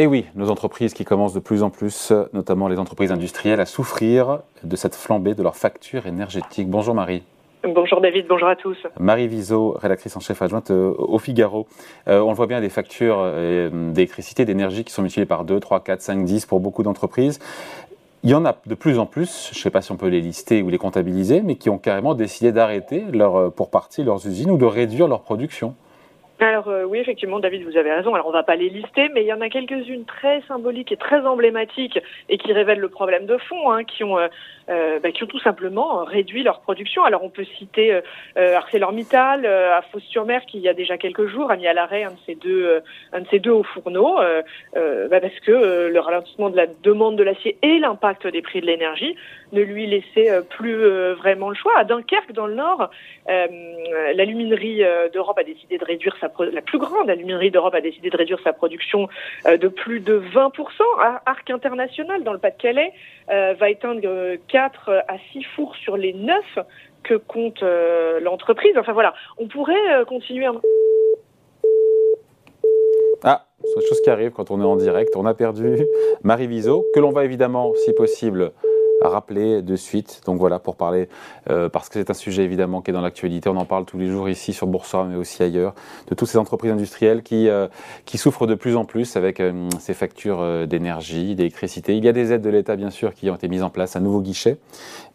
Et oui, nos entreprises qui commencent de plus en plus, notamment les entreprises industrielles, à souffrir de cette flambée de leurs factures énergétiques. Bonjour Marie. Bonjour David, bonjour à tous. Marie Viseau, rédactrice en chef adjointe euh, au Figaro. Euh, on le voit bien, des factures euh, d'électricité, d'énergie qui sont multipliées par 2, 3, 4, 5, 10 pour beaucoup d'entreprises. Il y en a de plus en plus, je ne sais pas si on peut les lister ou les comptabiliser, mais qui ont carrément décidé d'arrêter leur, pour partie leurs usines ou de réduire leur production. Alors euh, oui, effectivement, David, vous avez raison. Alors on va pas les lister, mais il y en a quelques-unes très symboliques et très emblématiques et qui révèlent le problème de fond, hein, qui ont euh, euh bah, qui ont tout simplement réduit leur production. Alors on peut citer euh, ArcelorMittal à Fos-sur-Mer qui il y a déjà quelques jours a mis à l'arrêt un de ces deux un de ces deux hauts fourneaux bah, parce que le ralentissement de la demande de l'acier et l'impact des prix de l'énergie ne lui laissaient plus vraiment le choix. À Dunkerque, dans le Nord, l'aluminerie d'Europe a décidé de réduire sa la plus grande aluminerie d'Europe a décidé de réduire sa production euh, de plus de 20%. Arc International, dans le Pas-de-Calais, euh, va éteindre 4 à 6 fours sur les 9 que compte euh, l'entreprise. Enfin voilà, on pourrait continuer à... Ah, c'est chose qui arrive quand on est en direct. On a perdu Marie Viseau, que l'on va évidemment, si possible, rappeler de suite. Donc voilà, pour parler, euh, parce que c'est un sujet évidemment qui est dans l'actualité, on en parle tous les jours ici sur Boursorama, mais aussi ailleurs, de toutes ces entreprises industrielles qui, euh, qui souffrent de plus en plus avec euh, ces factures d'énergie, d'électricité. Il y a des aides de l'État, bien sûr, qui ont été mises en place, un nouveau guichet,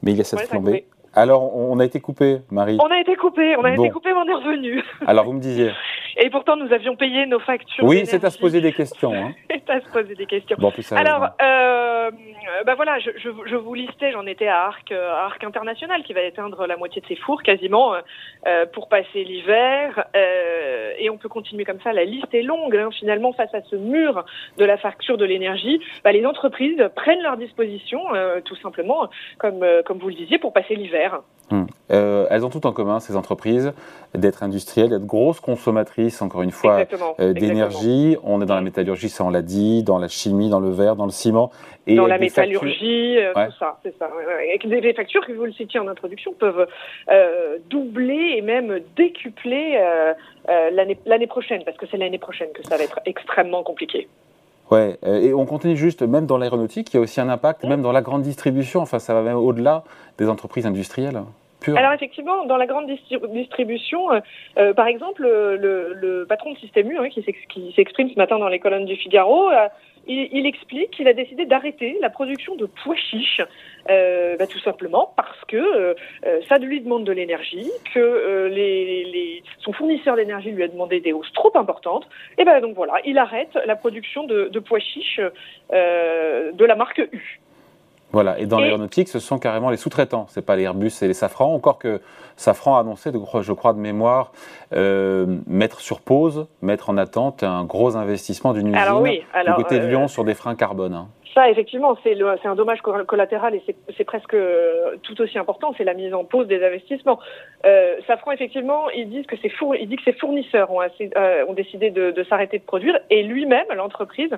mais il y a cette flambée. Alors, on a été coupé, Marie. On a été coupé, on a été coupé, mais on est revenu. Alors, vous me disiez. Et pourtant, nous avions payé nos factures. Oui, c'est à se poser des questions. Hein. c'est à se poser des questions. Bon, Alors, euh, bah voilà, je, je, je vous listais, j'en étais à Arc, euh, Arc International qui va éteindre la moitié de ses fours quasiment euh, pour passer l'hiver. Euh, et on peut continuer comme ça. La liste est longue. Hein. Finalement, face à ce mur de la facture de l'énergie, bah, les entreprises prennent leur disposition, euh, tout simplement, comme, comme vous le disiez, pour passer l'hiver. Hum. Euh, elles ont tout en commun, ces entreprises, d'être industrielles, d'être grosses consommatrices, encore une fois, euh, d'énergie. On est dans la métallurgie, ça on l'a dit, dans la chimie, dans le verre, dans le ciment. Et dans la métallurgie, euh, tout ça, c'est ça. Ouais, des, factures, que vous le citiez en introduction, peuvent doubler et même décupler l'année prochaine, parce que c'est l'année prochaine que ça va être extrêmement compliqué. Ouais, et on continue juste, même dans l'aéronautique, il y a aussi un impact, même dans la grande distribution, enfin ça va même au-delà des entreprises industrielles. Alors effectivement, dans la grande distribution, euh, euh, par exemple, le, le, patron de Système U, hein, qui s'exprime ce matin dans les colonnes du Figaro, euh, il, explique qu'il a décidé d'arrêter la production de pois chiches, bah, tout simplement parce que ça lui demande de l'énergie, que son fournisseur d'énergie lui a demandé des hausses trop importantes, et ben donc voilà, il arrête la production de, de pois chiches de la marque U. Voilà, et dans l'aéronautique, ce sont carrément les sous-traitants, c'est pas les Airbus et les Safran, encore que Safran a annoncé, je crois de mémoire, euh, mettre sur pause, mettre en attente un gros investissement d'une usine du côté de Lyon euh, sur des freins carbone. Hein. Ça, effectivement, c'est un dommage collatéral et c'est presque tout aussi important, c'est la mise en pause des investissements. Euh, Safran, effectivement, il dit que ses fournisseurs ont, euh, ont décidé de, s'arrêter de produire et lui-même, l'entreprise,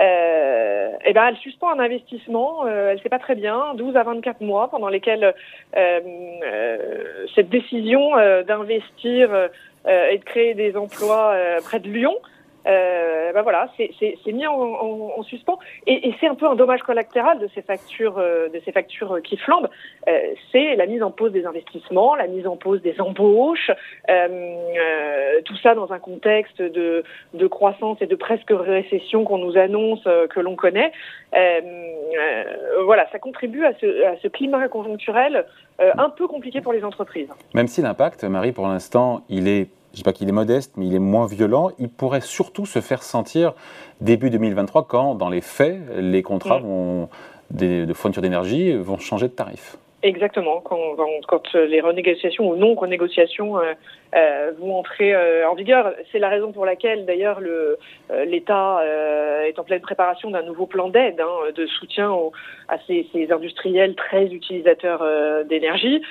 euh, eh ben, elle suspend un investissement, euh, elle sait pas très bien, 12 à 24 mois pendant lesquels euh, euh cette décision d'investir et de créer des emplois près de Lyon euh, ben voilà, c'est mis en, en, en, suspens et, c'est un peu un dommage collatéral de ces factures, euh, de ces factures qui flambent. Euh, c'est la mise en pause des investissements, la mise en pause des embauches, euh, euh tout ça dans un contexte de, de, croissance et de presque récession qu'on nous annonce, que l'on connaît. voilà, ça contribue à ce, à ce climat conjoncturel un peu compliqué pour les entreprises. Même si l'impact, Marie, pour l'instant, il est je ne dis pas qu'il est modeste, mais il est moins violent, il pourrait surtout se faire sentir début 2023 quand, dans les faits, les contrats mm. vont, de fourniture d'énergie vont changer de tarif. Exactement, quand, quand, les renégociations ou non renégociations euh, euh, vont entrer euh, en vigueur. C'est la raison pour laquelle d'ailleurs l'État est en pleine préparation d'un nouveau plan d'aide, hein, de soutien à ces, ces, industriels très utilisateurs d'énergie.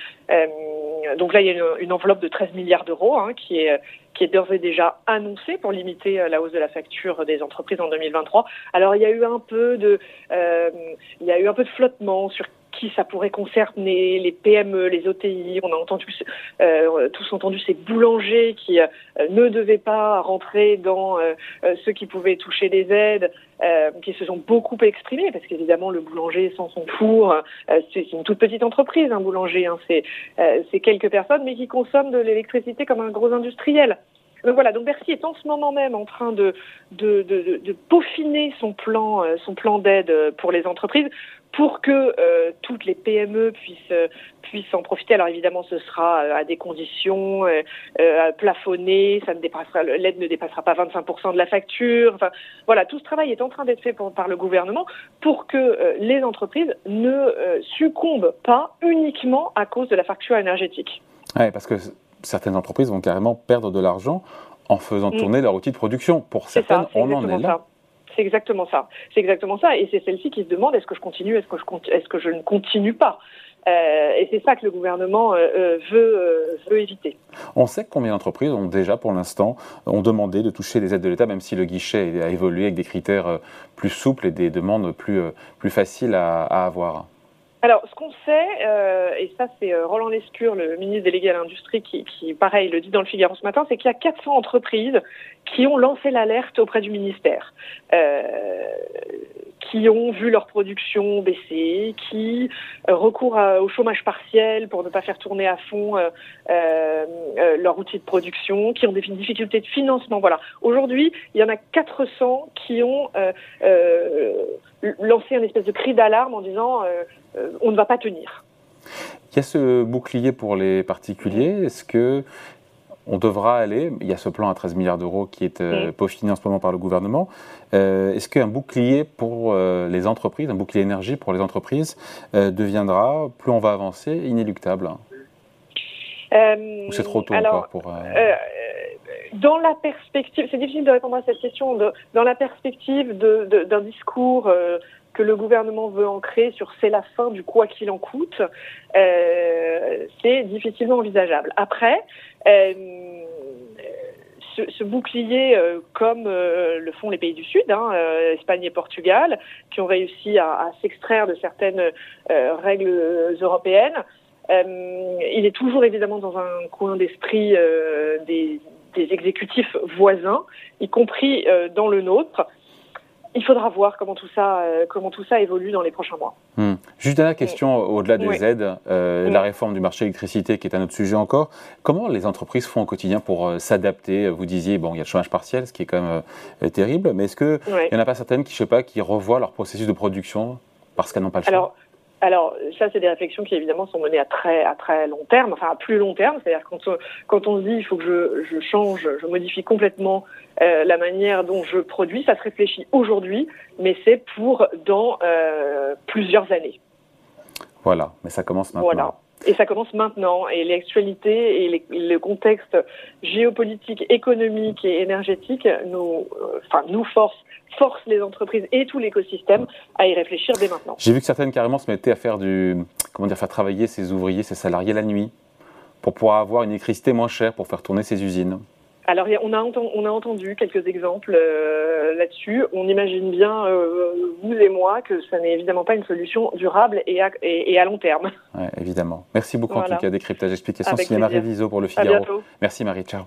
Donc là, il y a une, enveloppe de 13 milliards d'euros hein, qui est qui est d'ores et déjà annoncée pour limiter la hausse de la facture des entreprises en 2023. Alors il y a eu un peu de, il y a eu un peu de flottement sur qui ça pourrait concerner, les PME, les OTI. On a entendu, euh, tous entendu ces boulangers qui euh, ne devaient pas rentrer dans euh, ceux qui pouvaient toucher des aides, qui se sont beaucoup exprimés parce qu'évidemment le boulanger sans son four, c'est une toute petite entreprise, un boulanger, hein, c'est quelques personnes, mais qui consomment de l'électricité comme un gros industriel. Donc voilà, donc Bercy est en ce moment même en train de peaufiner son plan, son plan d'aide pour les entreprises pour que euh, toutes les PME puissent euh, puissent en profiter. Alors évidemment, ce sera euh, à des conditions plafonnées. Ça ne dépassera l'aide ne dépassera pas 25% de la facture. Enfin, voilà, tout ce travail est en train d'être fait par le gouvernement pour que les entreprises ne succombent pas uniquement à cause de la facture énergétique. Oui, parce que certaines entreprises vont carrément perdre de l'argent en faisant mm. tourner leur outil de production. Pour certaines, on en est là. C'est exactement ça. C'est exactement ça. Et c'est celle-ci qui se demande est-ce que je continue, est-ce que je, ne continue pas? Euh, et c'est ça que le gouvernement euh, euh, veut, éviter. On sait combien d'entreprises ont déjà, pour l'instant, ont demandé de toucher les aides de l'État, même si le guichet a évolué avec des critères plus souples et des demandes plus, plus faciles à avoir. Alors, ce qu'on sait, euh, et ça c'est euh, Roland Lescure, le ministre délégué à l'industrie, qui, qui, pareil, le dit dans le Figaro ce matin, c'est qu'il y a 400 entreprises qui ont lancé l'alerte auprès du ministère, euh, qui ont vu leur production baisser, qui euh, recourent au chômage partiel pour ne pas faire tourner à fond euh, euh, leur outil de production, qui ont des difficultés de financement. Voilà. Aujourd'hui, il y en a 400 qui ont lancé un espèce de cri d'alarme en disant on ne va pas tenir. Il y a ce bouclier pour les particuliers. Est-ce que on devra aller, il y a ce plan à 13 milliards d'euros qui est euh, mm. peaufiné en ce moment par le gouvernement. Euh, est-ce qu'un bouclier pour les entreprises, un bouclier énergie pour les entreprises, deviendra, plus on va avancer, inéluctable? Ou c'est trop tôt encore pour. dans la perspective, c'est difficile de répondre à cette question, dans la perspective d'un discours que le gouvernement veut ancrer sur c'est la fin du quoi qu'il en coûte, euh, c'est difficilement envisageable. Après, euh, ce, bouclier, euh, comme le font les pays du Sud, hein, Espagne et Portugal, qui ont réussi à, s'extraire de certaines règles européennes, il est toujours évidemment dans un coin d'esprit des, des exécutifs voisins, y compris dans le nôtre il faudra voir comment tout ça, euh, comment tout ça évolue dans les prochains mois. Hmm. Juste dernière question, au-delà des aides, euh, la réforme du marché de l'électricité qui est un autre sujet encore. Comment les entreprises font au quotidien pour euh, s'adapter? Vous disiez, bon, il y a le chômage partiel, ce qui est quand même terrible, mais est-ce qu'il n'y en a pas certaines qui, je sais pas, qui revoient leur processus de production parce qu'elles n'ont pas le choix? Alors, ça, c'est des réflexions qui, évidemment, sont menées à très, à très long terme, enfin, à plus long terme. C'est-à-dire quand, quand on se dit, il faut que je, je change, je modifie complètement euh, la manière dont je produis, ça se réfléchit aujourd'hui, mais c'est pour dans euh, plusieurs années. Voilà, mais ça commence maintenant. Voilà. Et ça commence maintenant. Et l'actualité et le contexte géopolitique, économique et énergétique nous, euh, nous force, force les entreprises et tout l'écosystème à y réfléchir dès maintenant. J'ai vu que certaines carrément se mettaient à faire du, comment dire, faire travailler ses ouvriers, ses salariés la nuit pour pouvoir avoir une électricité moins chère pour faire tourner ses usines. Alors, on a, on a entendu quelques exemples euh, là-dessus. On imagine bien, euh, vous et moi, que ça n'est évidemment pas une solution durable et à, et, à long terme. Ouais, évidemment. Merci beaucoup en tout cas. Décryptage, explication. C'est Marie Viso pour le Figaro. Merci Marie, ciao.